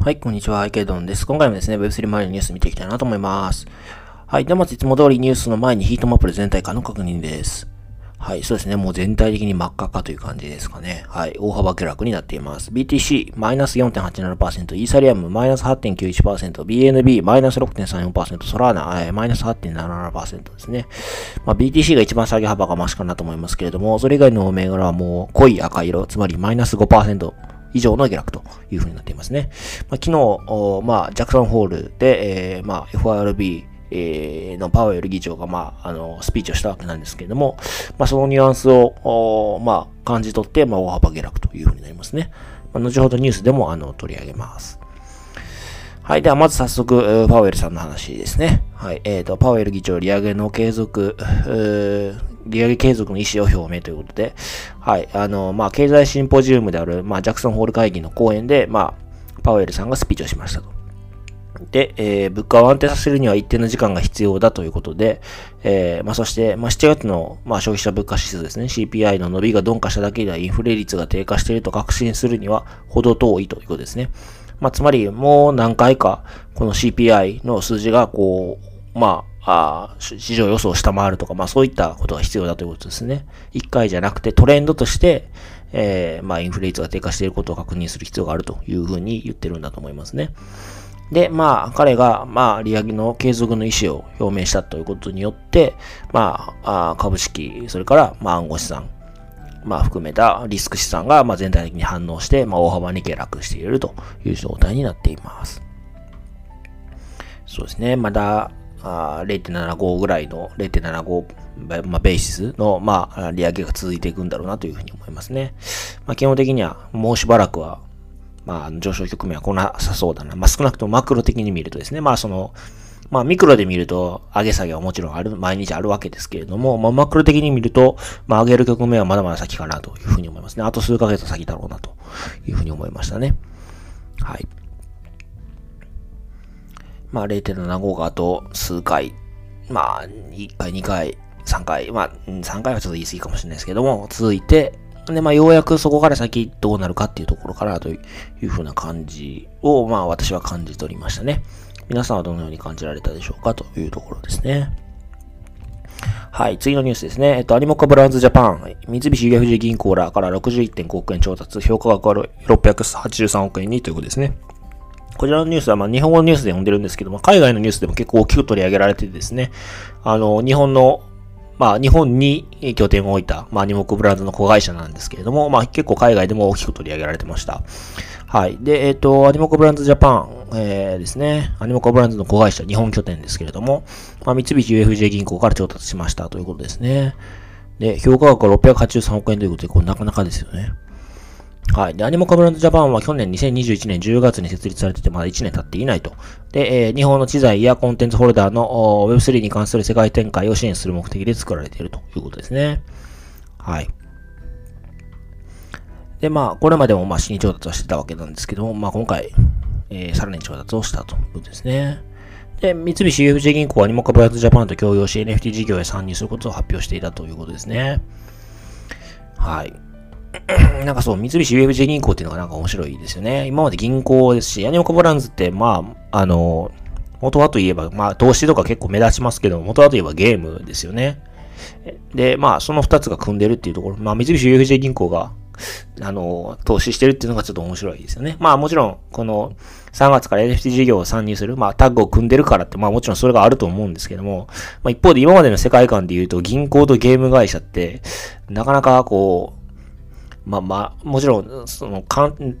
はい、こんにちは、池ドンです。今回もですね、Web3 周りのニュース見ていきたいなと思います。はい、ではまずいつも通りニュースの前にヒートマップで全体感の確認です。はい、そうですね。もう全体的に真っ赤かという感じですかね。はい、大幅下落になっています。BTC、マイナス4.87%、イーサリアム、マイナス8.91%、BNB、マイナス6.34%、ソラーナ、えー、マイナス8.77%ですね。まあ、BTC が一番下げ幅が増しかなと思いますけれども、それ以外の銘柄はもう濃い赤色、つまりマイナス5%。以上の下落というふうになっていますね。まあ、昨日、まあ、ジャクソンホールで、えー、まあ、FRB、えー、のパウエル議長が、まあ、あの、スピーチをしたわけなんですけれども、まあ、そのニュアンスを、まあ、感じ取って、まあ、大幅下落というふうになりますね。まあ、後ほどニュースでも、あの、取り上げます。はい。では、まず早速、パウエルさんの話ですね。はい。えっ、ー、と、パウエル議長、利上げの継続、利上げ継続の意思を表明ということで、はい。あの、まあ、経済シンポジウムである、まあ、ジャクソンホール会議の講演で、まあ、パウエルさんがスピーチをしましたと。で、えー、物価を安定させるには一定の時間が必要だということで、えー、まあ、そして、まあ、7月の、まあ、消費者物価指数ですね、CPI の伸びが鈍化しただけではインフレ率が低下していると確信するには程遠いということですね。まあ、つまり、もう何回か、この CPI の数字が、こう、まあ、あ市場予想を下回るとか、まあそういったことが必要だということですね。一回じゃなくてトレンドとして、えー、まあインフレ率が低下していることを確認する必要があるというふうに言ってるんだと思いますね。で、まあ、彼が、まあ、利上げの継続の意思を表明したということによって、まあ、あ株式、それから、まあ、暗号資産、まあ、含めたリスク資産が、まあ、全体的に反応して、まあ、大幅に下落しているという状態になっています。そうですね。まだ、0.75ぐらいの0.75、まあ、ベーシスの、まあ、利上げが続いていくんだろうなというふうに思いますね。まあ、基本的にはもうしばらくは、まあ、上昇局面は来なさそうだな。まあ、少なくともマクロ的に見るとですね、まあ、その、まあ、ミクロで見ると、上げ下げはもちろんある、毎日あるわけですけれども、まあ、マクロ的に見ると、まあ、上げる局面はまだまだ先かなというふうに思いますね。あと数ヶ月先だろうなというふうに思いましたね。はい。まあ、0.75があと数回、まあ、1回、2回、3回、まあ、3回はちょっと言い過ぎかもしれないですけども、続いて、で、まあ、ようやくそこから先どうなるかっていうところからというふうな感じを、まあ、私は感じ取りましたね。皆さんはどのように感じられたでしょうかというところですね。はい、次のニュースですね。えっと、アニモカブランズジャパン、三菱 UFJ 銀行らから61.5億円調達、評価額は683億円にということですね。こちらのニュースは、まあ、日本語のニュースで読んでるんですけども、海外のニュースでも結構大きく取り上げられててですね、あの、日本のまあ、日本に拠点を置いた、まあ、アニモクブランドの子会社なんですけれども、まあ、結構海外でも大きく取り上げられてました。はい。で、えっ、ー、と、アニモコブランズジャパン、えー、ですね。アニモコブランズの子会社、日本拠点ですけれども、まあ、三菱 UFJ 銀行から調達しましたということですね。で、評価額は683億円ということで、これなかなかですよね。はい。で、アニモカブランドジャパンは去年2021年10月に設立されててまだ1年経っていないと。で、えー、日本の知財やコンテンツホルダーの Web3 に関する世界展開を支援する目的で作られているということですね。はい。で、まあ、これまでもまあ、新調達はしてたわけなんですけども、まあ、今回、えー、さらに調達をしたということですね。で、三菱 UFJ 銀行はアニモカブランドジャパンと共用し NFT 事業へ参入することを発表していたということですね。はい。なんかそう、三菱 UFJ 銀行っていうのがなんか面白いですよね。今まで銀行ですし、ヤニオコブランズって、まあ、あの、元はといえば、まあ、投資とか結構目立ちますけど、元はといえばゲームですよね。で、まあ、その二つが組んでるっていうところ、まあ、三菱 UFJ 銀行が、あの、投資してるっていうのがちょっと面白いですよね。まあ、もちろん、この、3月から NFT 事業を参入する、まあ、タッグを組んでるからって、まあ、もちろんそれがあると思うんですけども、まあ、一方で今までの世界観で言うと、銀行とゲーム会社って、なかなかこう、まあまあ、もちろん、その、かん、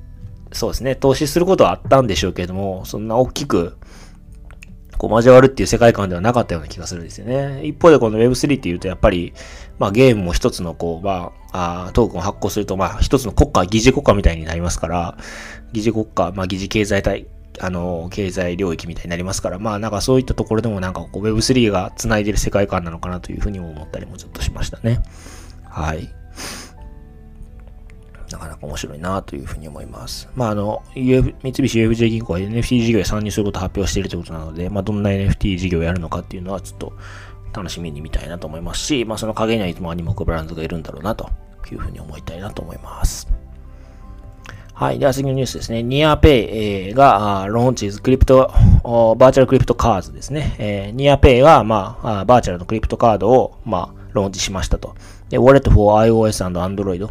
そうですね、投資することはあったんでしょうけども、そんな大きく、こう交わるっていう世界観ではなかったような気がするんですよね。一方でこの Web3 っていうとやっぱり、まあゲームも一つのこう、まあ、トークンを発行すると、まあ一つの国家、疑似国家みたいになりますから、疑似国家、まあ疑似経済体、あの、経済領域みたいになりますから、まあなんかそういったところでもなんかこう Web3 が繋いでる世界観なのかなというふうにも思ったりもちょっとしましたね。はい。なかなか面白いなというふうに思います。まあ、あの、UF、三菱 UFJ 銀行は NFT 事業へ参入することを発表しているということなので、まあ、どんな NFT 事業をやるのかっていうのはちょっと楽しみに見たいなと思いますし、まあ、その陰にはいつもアニモクブランズがいるんだろうなというふうに思いたいなと思います。はい。では次のニュースですね。 NEAR Pay、えー、が、 launches crypto、virtual crypto card ですね。えー、 NEAR Pay が、まあ、バーチャルのクリプトカードを、まあ、ローンチしましたと。で、 wallet for iOS and Android。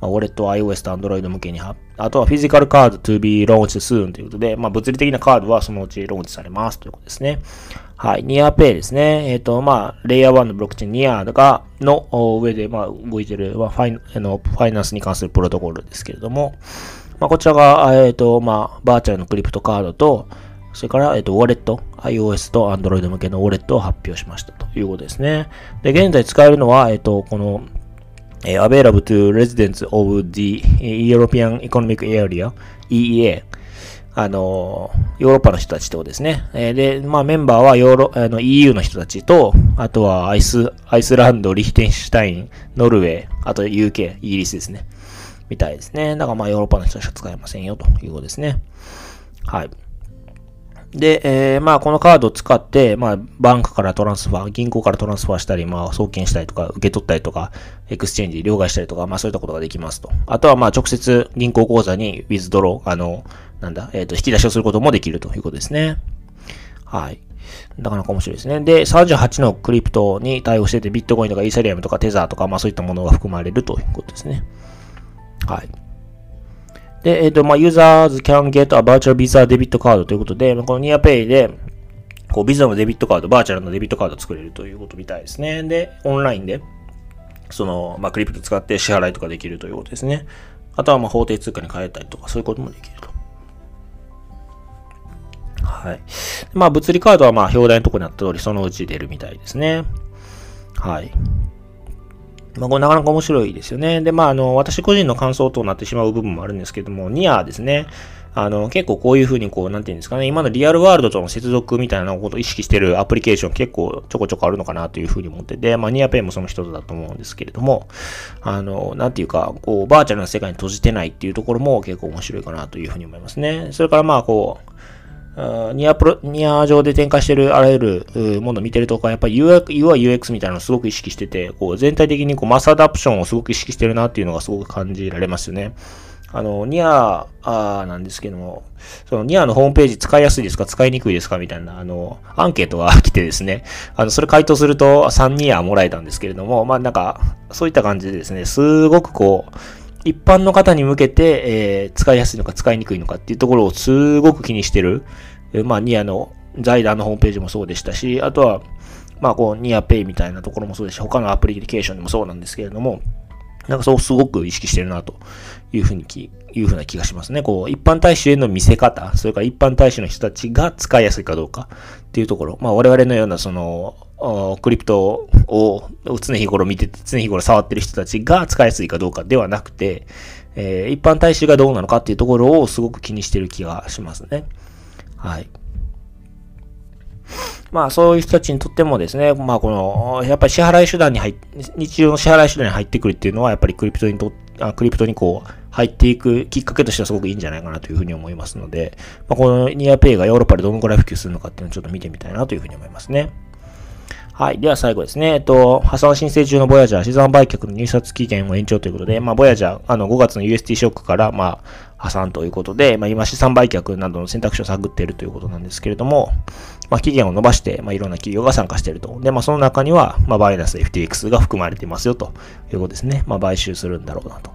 まあ、ウォレット iOS と Android 向けにあとはフィジカルカード to be launched soon ということで、まあ、物理的なカードはそのうちローンチされますということですね。はい。 NEAR Pay ですね。えっ、ー、と、まあ、レイヤー1のブロックチェーン NEAR が、の上で、まあ、動いてる、まあ、ファイあのファイナンスに関するプロトコルですけれども、まあ、こちらが、えっ、ー、と、まあ、バーチャルのクリプトカードと、それから、えっ、ー、と、ウォレット、iOS と Android 向けのウォレットを発表しましたということですね。で、現在使えるのは、えっ、と、この、えー、available to residents of the European Economic Area, EEA あの、ヨーロッパの人たちとですね。えー、で、まあメンバーはヨーロ、あの EU の人たちと、あとはアイス、アイスランド、リヒテンシュタイン、ノルウェー、あと UK、イギリスですね。みたいですね。だからまあヨーロッパの人しか使えませんよということですね。はい。で、えー、まあこのカードを使って、まあバンクから transfer、銀行から transfer したり、まあ送金したりとか、受け取ったりとか、 exchange、両替したりとか、まあそういったことができますと。あとはまあ直接銀行口座に withdraw、あの、なんだ、えっ、ー、と、引き出しをすることもできるということですね。はい。なかなか面白いですね。で、38のクリプトに対応してて、ビットコインとかイーサリアムとかテザーとか、まあそういったものが含まれるということですね。はい。で、えっ、ー、と、まあ、users can get a virtual Visa debit card ということで、この NearPay で、こう、ビザのデビットカード、バーチャルのデビットカードを作れるということみたいですね。で、オンラインで、その、まあ、クリプト使って支払いとかできるということですね。あとは、ま、法定通貨に変えたりとか、そういうこともできると。はい。まあ、物理カードは、ま、表題のところにあった通り、そのうち出るみたいですね。はい。まあ、これなかなか面白いですよね。で、まあ、あの、私個人の感想となってしまう部分もあるんですけども、ニアですね。あの、結構こういうふうにこう、なんていうんですかね、今のリアルワールドとの接続みたいなことを意識してるアプリケーション結構ちょこちょこあるのかなというふうに思ってて、まあ、ニアペイもその一つだと思うんですけれども、あの、なんていうか、こう、バーチャルな世界に閉じてないっていうところも結構面白いかなというふうに思いますね。それからまあ、こう、ニアプロ、ニア上で展開してるあらゆるものを見てるとか、やっぱり UI、UX みたいなのをすごく意識してて、こう全体的にこうマスアダプションをすごく意識してるなっていうのがすごく感じられますよね。あの、ニアあなんですけども、そのニアのホームページ使いやすいですか使いにくいですかみたいな、あの、アンケートが来てですね、あの、それ回答すると3ニアもらえたんですけれども、まあなんか、そういった感じでですね、すごくこう、一般の方に向けて、えー、使いやすいのか使いにくいのかっていうところをすごく気にしてる。え、まあ、ニアの財団のホームページもそうでしたし、あとは、まあ、こう、ニアペイみたいなところもそうですし、他のアプリケーションでもそうなんですけれども、なんかそうすごく意識してるなというふうにき、いうふうな気がしますね。こう、一般大衆への見せ方、それから一般大衆の人たちが使いやすいかどうかっていうところ、まあ我々のようなその、クリプトを常日頃見てて、常日頃触ってる人たちが使いやすいかどうかではなくて、えー、一般大衆がどうなのかっていうところをすごく気にしてる気がしますね。はい。まあそういう人たちにとってもですね、まあこの、やっぱり支払い手段に入っ、日常の支払い手段に入ってくるっていうのは、やっぱりクリプトにと、あクリプトにこう、入っていくきっかけとしてはすごくいいんじゃないかなというふうに思いますので、まあ、このニアペイがヨーロッパでどのくらい普及するのかっていうのをちょっと見てみたいなというふうに思いますね。はい。では最後ですね。えっと、破産申請中のボヤジャー、資産売却の入札期限を延長ということで、まあ、ボヤジャー、あの、5月の UST ショックから、まあ、破産ということで、まあ、今資産売却などの選択肢を探っているということなんですけれども、まあ、期限を伸ばして、まあ、いろんな企業が参加していると。で、まあ、その中には、まあ、バイナス FTX が含まれていますよということですね。まあ、買収するんだろうなと。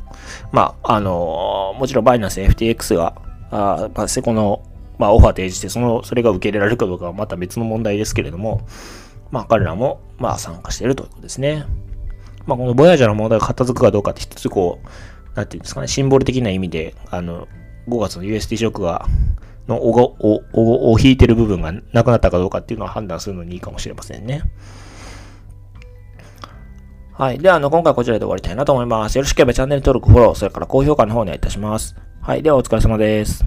まあ、あのー、もちろんバイナス FTX が、あまあ、セコの、まあ、オファー提示して、その、それが受け入れられるかどうかはまた別の問題ですけれども、まあ彼らも、まあ参加しているということですね。まあこのボヤージャーの問題が片付くかどうかって一つこう、なんていうんですかね、シンボル的な意味で、あの、5月の UST ショックが、のおが、お、お、お引いてる部分がなくなったかどうかっていうのを判断するのにいいかもしれませんね。はい。では、あの、今回こちらで終わりたいなと思います。よろしければチャンネル登録、フォロー、それから高評価の方お願いいたします。はい。では、お疲れ様です。